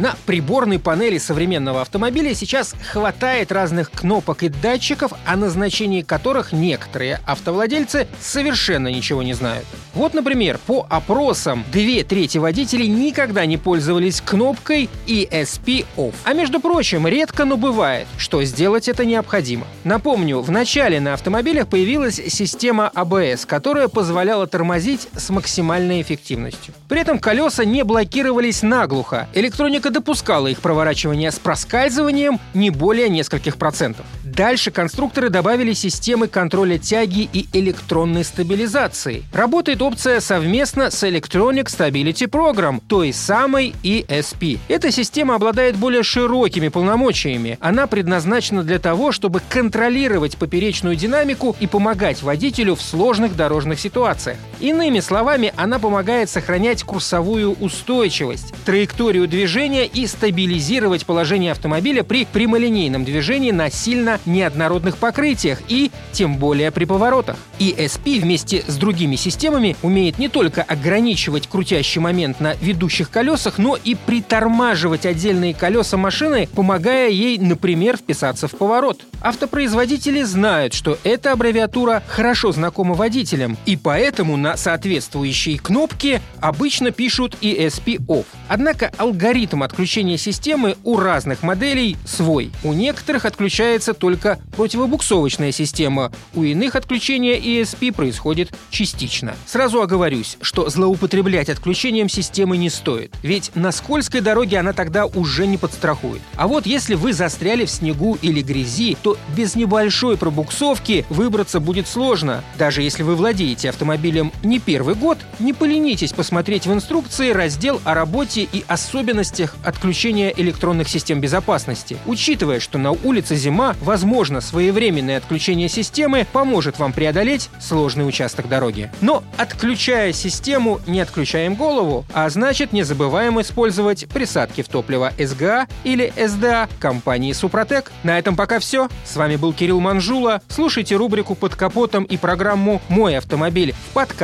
На приборной панели современного автомобиля сейчас хватает разных кнопок и датчиков, о назначении которых некоторые автовладельцы совершенно ничего не знают. Вот, например, по опросам две трети водителей никогда не пользовались кнопкой ESP Off. А между прочим, редко, но бывает, что сделать это необходимо. Напомню, в начале на автомобилях появилась система ABS, которая позволяла тормозить с максимальной эффективностью. При этом колеса не блокировались наглухо. Электроника допускала их проворачивание с проскальзыванием не более нескольких процентов. Дальше конструкторы добавили системы контроля тяги и электронной стабилизации. Работает опция совместно с Electronic Stability Program, той самой ESP. Эта система обладает более широкими полномочиями. Она предназначена для того, чтобы контролировать поперечную динамику и помогать водителю в сложных дорожных ситуациях. Иными словами, она помогает сохранять курсовую устойчивость, траекторию движения и стабилизировать положение автомобиля при прямолинейном движении на сильно неоднородных покрытиях и тем более при поворотах. ESP вместе с другими системами умеет не только ограничивать крутящий момент на ведущих колесах, но и притормаживать отдельные колеса машины, помогая ей, например, вписаться в поворот. Автопроизводители знают, что эта аббревиатура хорошо знакома водителям, и поэтому на соответствующей кнопке обычно пишут ESP OFF. Однако алгоритм отключения системы у разных моделей свой. У некоторых отключается только противобуксовочная система, у иных отключение ESP происходит частично. Сразу оговорюсь, что злоупотреблять отключением системы не стоит, ведь на скользкой дороге она тогда уже не подстрахует. А вот если вы застряли в снегу или грязи, то без небольшой пробуксовки выбраться будет сложно. Даже если вы владеете автомобилем не первый год, не поленитесь посмотреть в инструкции раздел о работе и особенностях отключения электронных систем безопасности. Учитывая, что на улице зима, возможно, своевременное отключение системы поможет вам преодолеть сложный участок дороги. Но отключая систему, не отключаем голову, а значит не забываем использовать присадки в топливо СГА или СДА компании Супротек. На этом пока все. С вами был Кирилл Манжула. Слушайте рубрику «Под капотом» и программу «Мой автомобиль» в